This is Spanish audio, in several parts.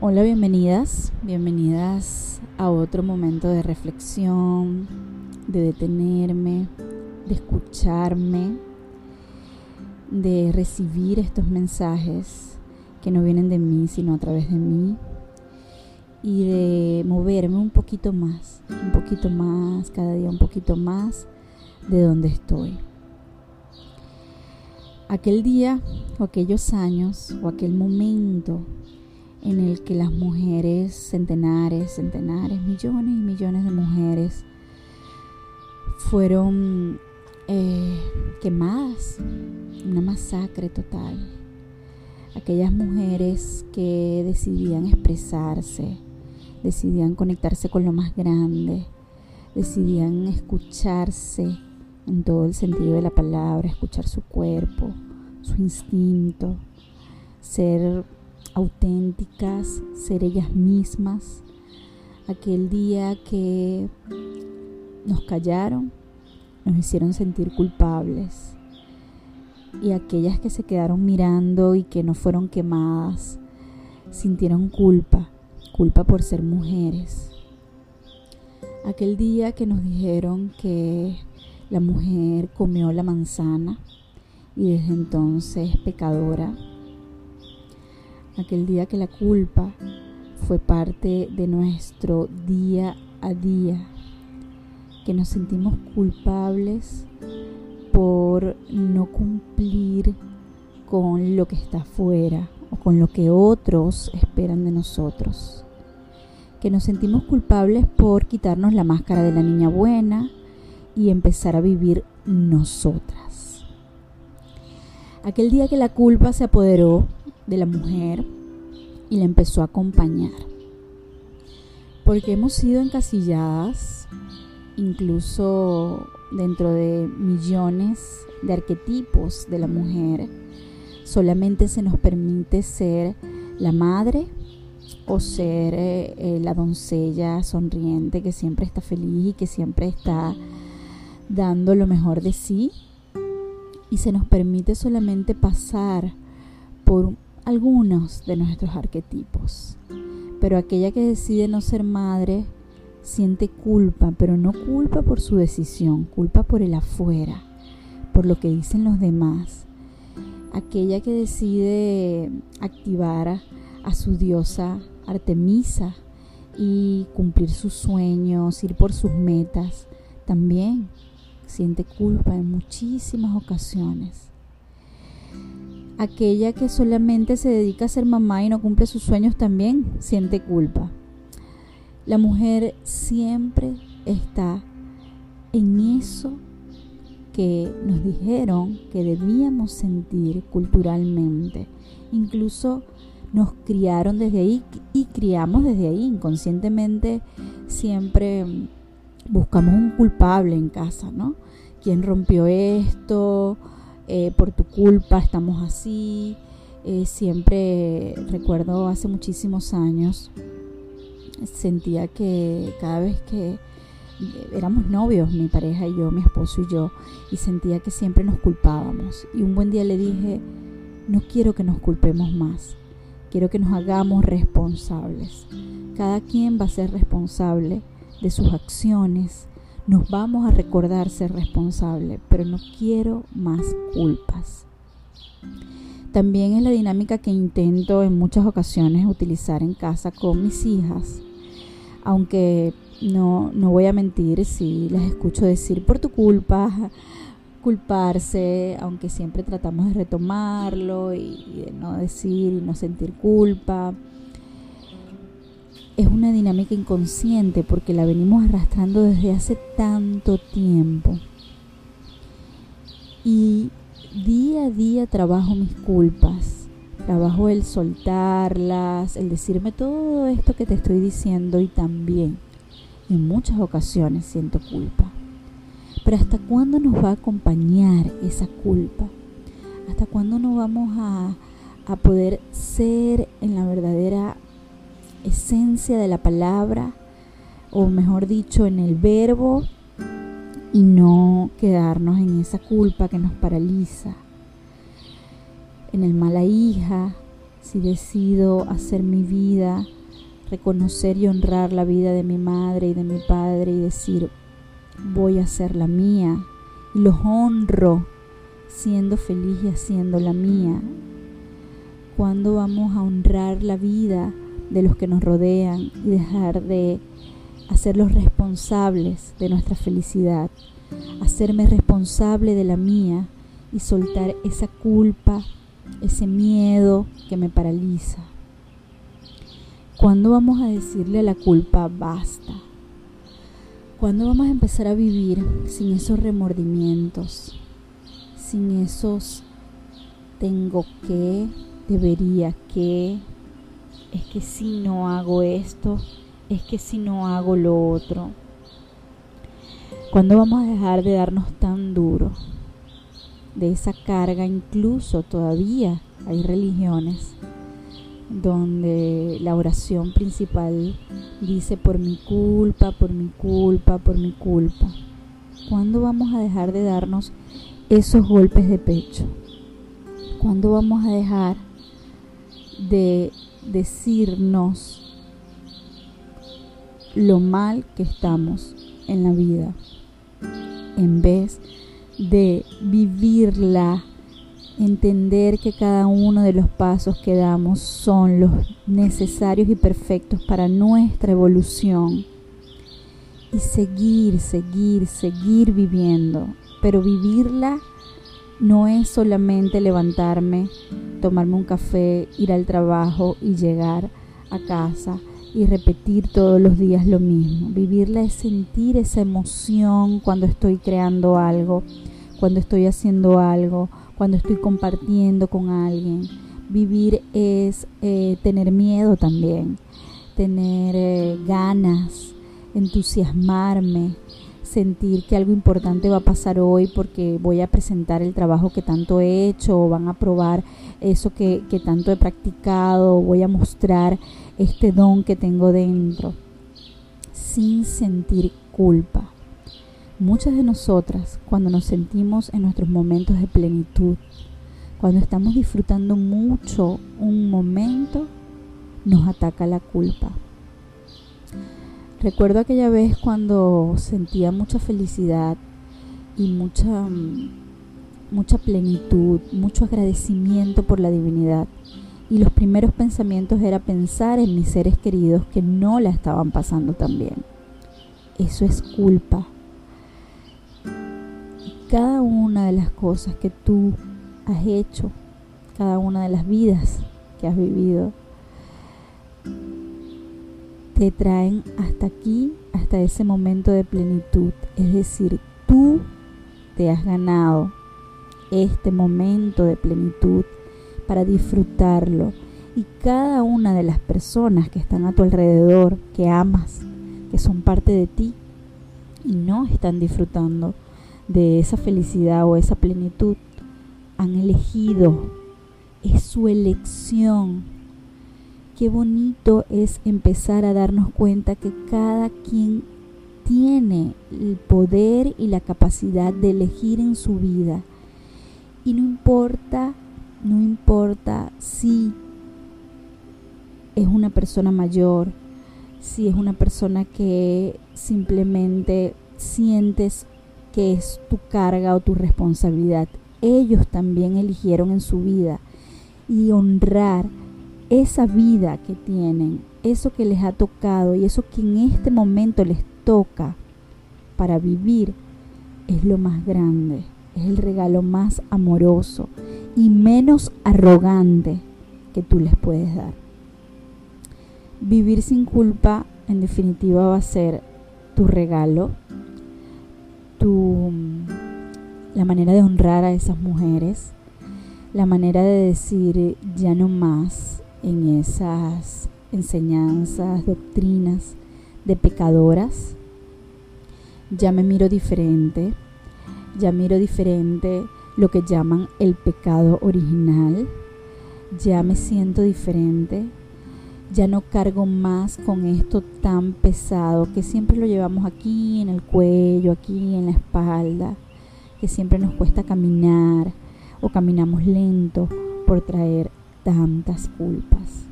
Hola, bienvenidas, bienvenidas a otro momento de reflexión, de detenerme, de escucharme, de recibir estos mensajes que no vienen de mí, sino a través de mí, y de moverme un poquito más, un poquito más, cada día un poquito más de donde estoy. Aquel día o aquellos años o aquel momento en el que las mujeres, centenares, centenares, millones y millones de mujeres fueron eh, quemadas, una masacre total. Aquellas mujeres que decidían expresarse, decidían conectarse con lo más grande, decidían escucharse en todo el sentido de la palabra, escuchar su cuerpo, su instinto, ser auténticas, ser ellas mismas. Aquel día que nos callaron, nos hicieron sentir culpables. Y aquellas que se quedaron mirando y que no fueron quemadas, sintieron culpa, culpa por ser mujeres. Aquel día que nos dijeron que la mujer comió la manzana y desde entonces pecadora aquel día que la culpa fue parte de nuestro día a día, que nos sentimos culpables por no cumplir con lo que está afuera o con lo que otros esperan de nosotros. Que nos sentimos culpables por quitarnos la máscara de la niña buena y empezar a vivir nosotras. Aquel día que la culpa se apoderó de la mujer y la empezó a acompañar. Porque hemos sido encasilladas, incluso dentro de millones de arquetipos de la mujer, solamente se nos permite ser la madre o ser eh, eh, la doncella sonriente que siempre está feliz y que siempre está dando lo mejor de sí. Y se nos permite solamente pasar por algunos de nuestros arquetipos. Pero aquella que decide no ser madre siente culpa, pero no culpa por su decisión, culpa por el afuera, por lo que dicen los demás. Aquella que decide activar a, su diosa Artemisa y cumplir sus sueños, ir por sus metas, también siente culpa en muchísimas ocasiones aquella que solamente se dedica a ser mamá y no cumple sus sueños también siente culpa. La mujer siempre está en eso que nos dijeron que debíamos sentir culturalmente. Incluso nos criaron desde ahí y criamos desde ahí. Inconscientemente siempre buscamos un culpable en casa, ¿no? ¿Quién rompió esto? Eh, por tu culpa estamos así. Eh, siempre recuerdo hace muchísimos años, sentía que cada vez que éramos novios, mi pareja y yo, mi esposo y yo, y sentía que siempre nos culpábamos. Y un buen día le dije, no quiero que nos culpemos más, quiero que nos hagamos responsables. Cada quien va a ser responsable de sus acciones, nos vamos a recordar ser responsable, pero no quiero más culpas. También es la dinámica que intento en muchas ocasiones utilizar en casa con mis hijas, aunque no, no voy a mentir si les escucho decir por tu culpa, culparse, aunque siempre tratamos de retomarlo y de no decir y no sentir culpa es una dinámica inconsciente porque la venimos arrastrando desde hace tanto tiempo. Y día a día trabajo mis culpas, trabajo el soltarlas, el decirme todo esto que te estoy diciendo y también en muchas ocasiones siento culpa. Pero ¿hasta cuándo nos va a acompañar esa culpa? ¿Hasta cuándo no vamos a, a poder ser en la verdadera esencia de la palabra, o mejor dicho, en el verbo, y no quedarnos en esa culpa que nos paraliza, en el mala hija, si decido hacer mi vida, reconocer y honrar la vida de mi madre y de mi padre y decir, voy a hacer la mía, y los honro siendo feliz y haciendo la mía. Cuando vamos a honrar la vida de los que nos rodean y dejar de hacerlos responsables de nuestra felicidad, hacerme responsable de la mía y soltar esa culpa, ese miedo que me paraliza. ¿Cuándo vamos a decirle a la culpa basta? ¿Cuándo vamos a empezar a vivir sin esos remordimientos? Sin esos tengo que, debería que, es que si no hago esto, es que si no hago lo otro. ¿Cuándo vamos a dejar de darnos tan duro? De esa carga, incluso todavía hay religiones donde la oración principal dice por mi culpa, por mi culpa, por mi culpa. ¿Cuándo vamos a dejar de darnos esos golpes de pecho? ¿Cuándo vamos a dejar de decirnos lo mal que estamos en la vida en vez de vivirla entender que cada uno de los pasos que damos son los necesarios y perfectos para nuestra evolución y seguir, seguir, seguir viviendo. Pero vivirla no es solamente levantarme, tomarme un café, ir al trabajo y llegar a casa y repetir todos los días lo mismo. Vivirla es sentir esa emoción cuando estoy creando algo, cuando estoy haciendo algo, cuando estoy compartiendo con alguien. Vivir es eh, tener miedo también, tener eh, ganas, entusiasmarme, sentir que algo importante va a pasar hoy porque voy a presentar el trabajo que tanto he hecho o van a probar eso que, que tanto he practicado, voy a mostrar este don que tengo dentro sin sentir culpa. Muchas de nosotras, cuando nos sentimos en nuestros momentos de plenitud, cuando estamos disfrutando mucho un momento, nos ataca la culpa. Recuerdo aquella vez cuando sentía mucha felicidad y mucha, mucha plenitud, mucho agradecimiento por la divinidad. Y los primeros pensamientos era pensar en mis seres queridos que no la estaban pasando tan bien. Eso es culpa cada una de las cosas que tú has hecho, cada una de las vidas que has vivido, te traen hasta aquí, hasta ese momento de plenitud. Es decir, tú te has ganado este momento de plenitud para disfrutarlo. Y cada una de las personas que están a tu alrededor, que amas, que son parte de ti y no están disfrutando de esa felicidad o esa plenitud, han elegido, es su elección. Qué bonito es empezar a darnos cuenta que cada quien tiene el poder y la capacidad de elegir en su vida. Y no importa, no importa si es una persona mayor, si es una persona que simplemente sientes que es tu carga o tu responsabilidad. Ellos también eligieron en su vida y honrar esa vida que tienen, eso que les ha tocado y eso que en este momento les toca para vivir es lo más grande, es el regalo más amoroso y menos arrogante que tú les puedes dar. Vivir sin culpa en definitiva va a ser tu regalo tu, la manera de honrar a esas mujeres, la manera de decir ya no más en esas enseñanzas, doctrinas de pecadoras. Ya me miro diferente, ya miro diferente lo que llaman el pecado original, ya me siento diferente, ya no cargo más con esto tan pesado que siempre lo llevamos aquí en el cuello, aquí en la espalda, que siempre nos cuesta caminar o caminamos lento por traer tantas culpas.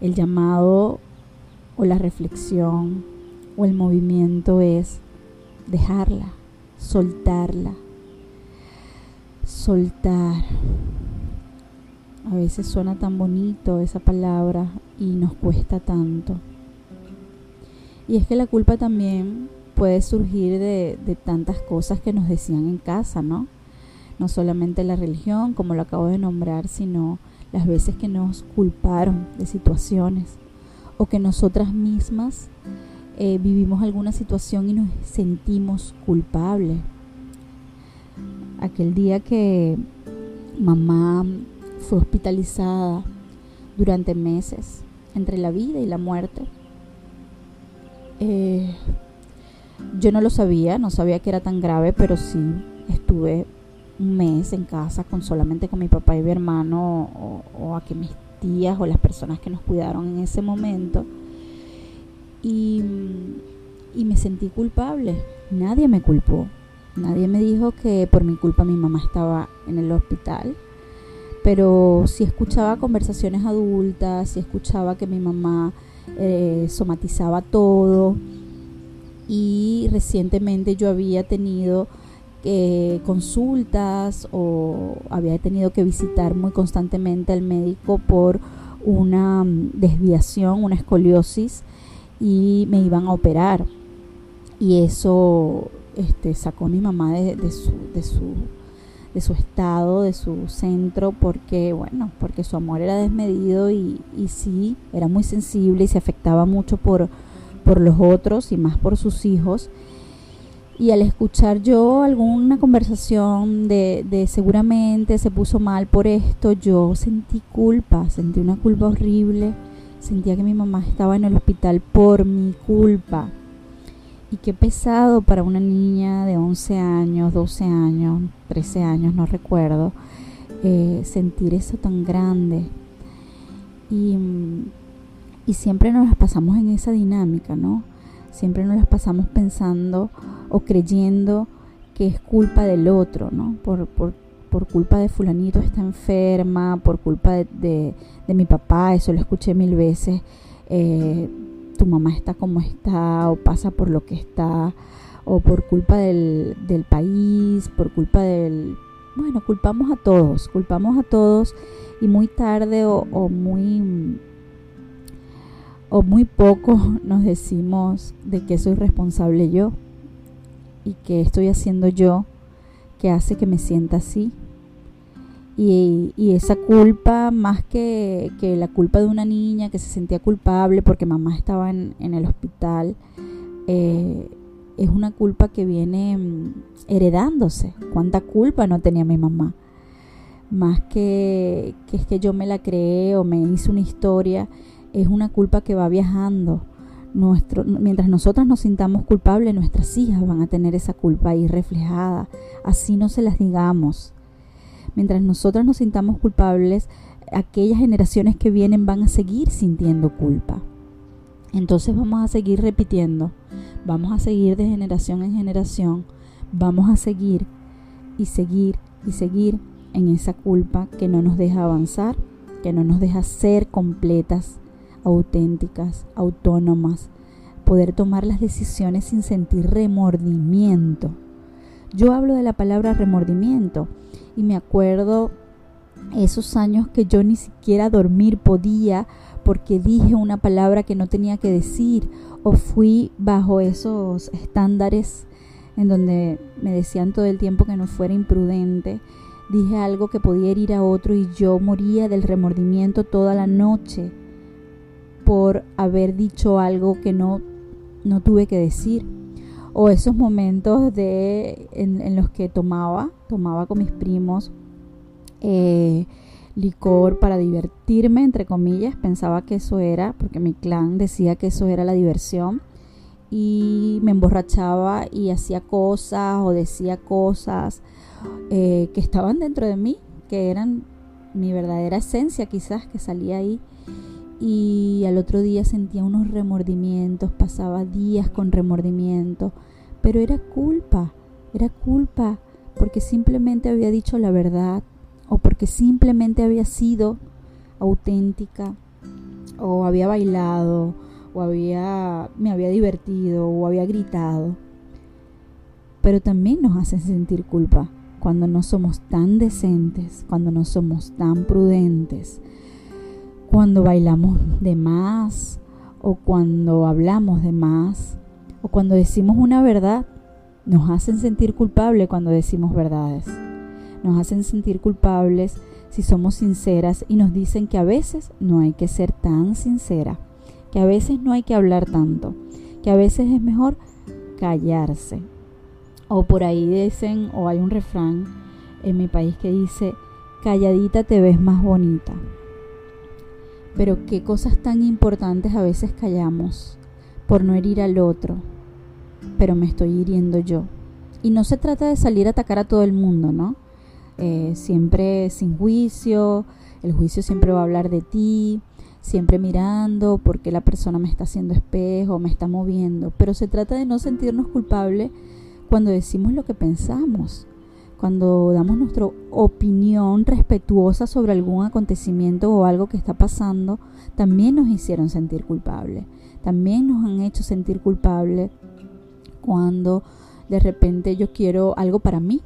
El llamado o la reflexión o el movimiento es dejarla, soltarla, soltar. A veces suena tan bonito esa palabra y nos cuesta tanto. Y es que la culpa también puede surgir de, tantas cosas que nos decían en casa, ¿no? No solamente la religión, como lo acabo de nombrar, sino las veces que nos culparon de situaciones o que nosotras mismas eh, vivimos alguna situación y nos sentimos culpables. Aquel día que mamá fue hospitalizada durante meses entre la vida y la muerte, eh, yo no lo sabía, no sabía que era tan grave, pero sí estuve un mes en casa con solamente con mi papá y mi hermano o, o aquí mis tías o las personas que nos cuidaron en ese momento. Y, y me sentí culpable. Nadie me culpó, nadie me dijo que por mi culpa mi mamá estaba en el hospital, pero sí escuchaba conversaciones adultas, sí escuchaba que mi mamá eh, somatizaba todo. Y recientemente yo había tenido eh, consultas o había tenido que visitar muy constantemente al médico por una mm, desviación, una escoliosis y me iban a operar y eso este, sacó a mi mamá de, su, de, su, de su estado, de su centro, porque, bueno, porque su amor era desmedido y, sí, era muy sensible y se afectaba mucho por los otros y más por sus hijos. Y al escuchar yo alguna conversación de, de seguramente se puso mal por esto, yo sentí culpa, sentí una culpa horrible, sentía que mi mamá estaba en el hospital por mi culpa. Y qué pesado para una niña de 11 años, 12 años, 13 años, no recuerdo, eh, sentir eso tan grande. Y y siempre nos las pasamos en esa dinámica, ¿no? Siempre nos las pasamos pensando o creyendo que es culpa del otro, ¿no? Por, por, por culpa de fulanito está enferma, por culpa de, de, mi papá, eso lo escuché mil veces, eh, tu mamá está como está o pasa por lo que está, o por culpa del, del país, por culpa del... Bueno, culpamos a todos, culpamos a todos y muy tarde o, o muy o muy poco nos decimos de que soy responsable yo y que estoy haciendo yo que hace que me sienta así. Y, esa culpa, más que, que, la culpa de una niña que se sentía culpable porque mamá estaba en, el hospital, eh, es una culpa que viene mm, heredándose. ¿Cuánta culpa no tenía mi mamá? Más que, que es que yo me la creé o me hice una historia es una culpa que va viajando. Mientras nosotras nos sintamos culpables, nuestras hijas van a tener esa culpa ahí reflejada, así no se las digamos. Mientras nosotras nos sintamos culpables, aquellas generaciones que vienen van a seguir sintiendo culpa. Entonces vamos a seguir repitiendo, vamos a seguir de generación en generación, vamos a seguir y seguir y seguir en esa culpa que no nos deja avanzar, que no nos deja ser completas auténticas, autónomas, poder tomar las decisiones sin sentir remordimiento. Yo hablo de la palabra remordimiento y me acuerdo esos años que yo ni siquiera dormir podía porque dije una palabra que no tenía que decir o fui bajo esos estándares en donde me decían todo el tiempo que no fuera imprudente. Dije algo que podía herir a otro y yo moría del remordimiento toda la noche por haber dicho algo que no, no tuve que decir. O esos momentos de, en, los que tomaba, tomaba con mis primos eh, licor para divertirme, entre comillas, pensaba que eso era, porque mi clan decía que eso era la diversión, y me emborrachaba y hacía cosas o decía cosas eh, que estaban dentro de mí, que eran mi verdadera esencia quizás que salía ahí y al otro día sentía unos remordimientos, pasaba días con remordimiento, pero era culpa, era culpa porque simplemente había dicho la verdad o porque simplemente había sido auténtica o había bailado o había me había divertido o había gritado. Pero también nos hacen sentir culpa cuando no somos tan decentes, cuando no somos tan prudentes, cuando bailamos de más o cuando hablamos de más o cuando decimos una verdad. Nos hacen sentir culpables cuando decimos verdades. Nos hacen sentir culpables si somos sinceras y nos dicen que a veces no hay que ser tan sincera, que a veces no hay que hablar tanto, que a veces es mejor callarse o por ahí dicen, o hay un refrán en mi país que dice, calladita te ves más bonita. Pero qué cosas tan importantes a veces callamos por no herir al otro, pero me estoy hiriendo yo. Y no se trata de salir a atacar a todo el mundo, ¿no? Eh, siempre sin juicio, el juicio siempre va a hablar de ti, siempre mirando porque la persona me está haciendo espejo, me está moviendo, pero se trata de no sentirnos culpables cuando decimos lo que pensamos, cuando damos nuestra opinión respetuosa sobre algún acontecimiento o algo que está pasando, también nos hicieron sentir culpables. También nos han hecho sentir culpables cuando de repente yo quiero algo para mí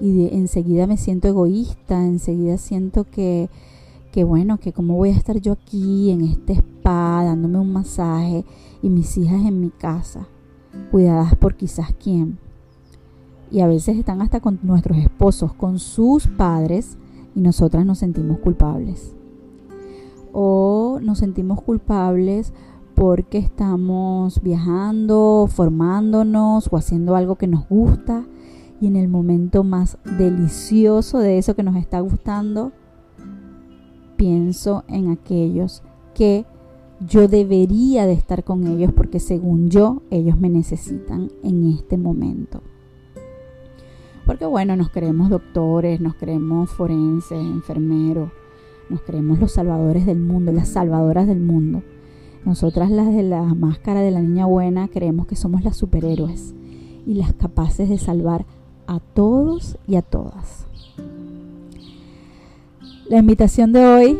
y enseguida me siento egoísta, enseguida siento que, que bueno, que cómo voy a estar yo aquí en este spa dándome un masaje y mis hijas en mi casa cuidadas por quizás quién. Y a veces están hasta con nuestros esposos, con sus padres, y nosotras nos sentimos culpables. O nos sentimos culpables porque estamos viajando, formándonos o haciendo algo que nos gusta y en el momento más delicioso de eso que nos está gustando, pienso en aquellos que yo debería de estar con ellos porque según yo ellos me necesitan en este momento. Porque bueno, nos creemos doctores, nos creemos forenses, enfermeros, nos creemos los salvadores del mundo, las salvadoras del mundo. Nosotras las de la máscara de la niña buena creemos que somos las superhéroes y las capaces de salvar a todos y a todas. La invitación de hoy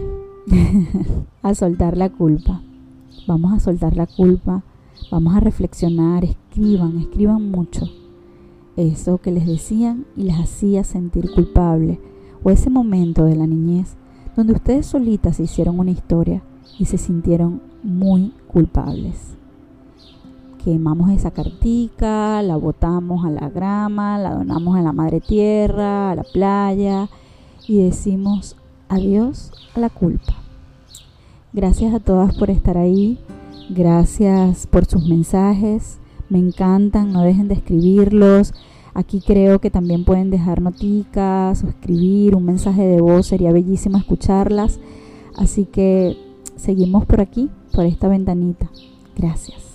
a soltar la culpa. Vamos a soltar la culpa, vamos a reflexionar, escriban, escriban mucho. Eso que les decían y les hacía sentir culpable, o ese momento de la niñez donde ustedes solitas hicieron una historia y se sintieron muy culpables. Quemamos esa cartica, la botamos a la grama, la donamos a la madre tierra, a la playa y decimos adiós a la culpa. Gracias a todas por estar ahí. Gracias por sus mensajes. Me encantan, no dejen de escribirlos. Aquí creo que también pueden dejar noticas o escribir un mensaje de voz. Sería bellísimo escucharlas. Así que seguimos por aquí, por esta ventanita. Gracias.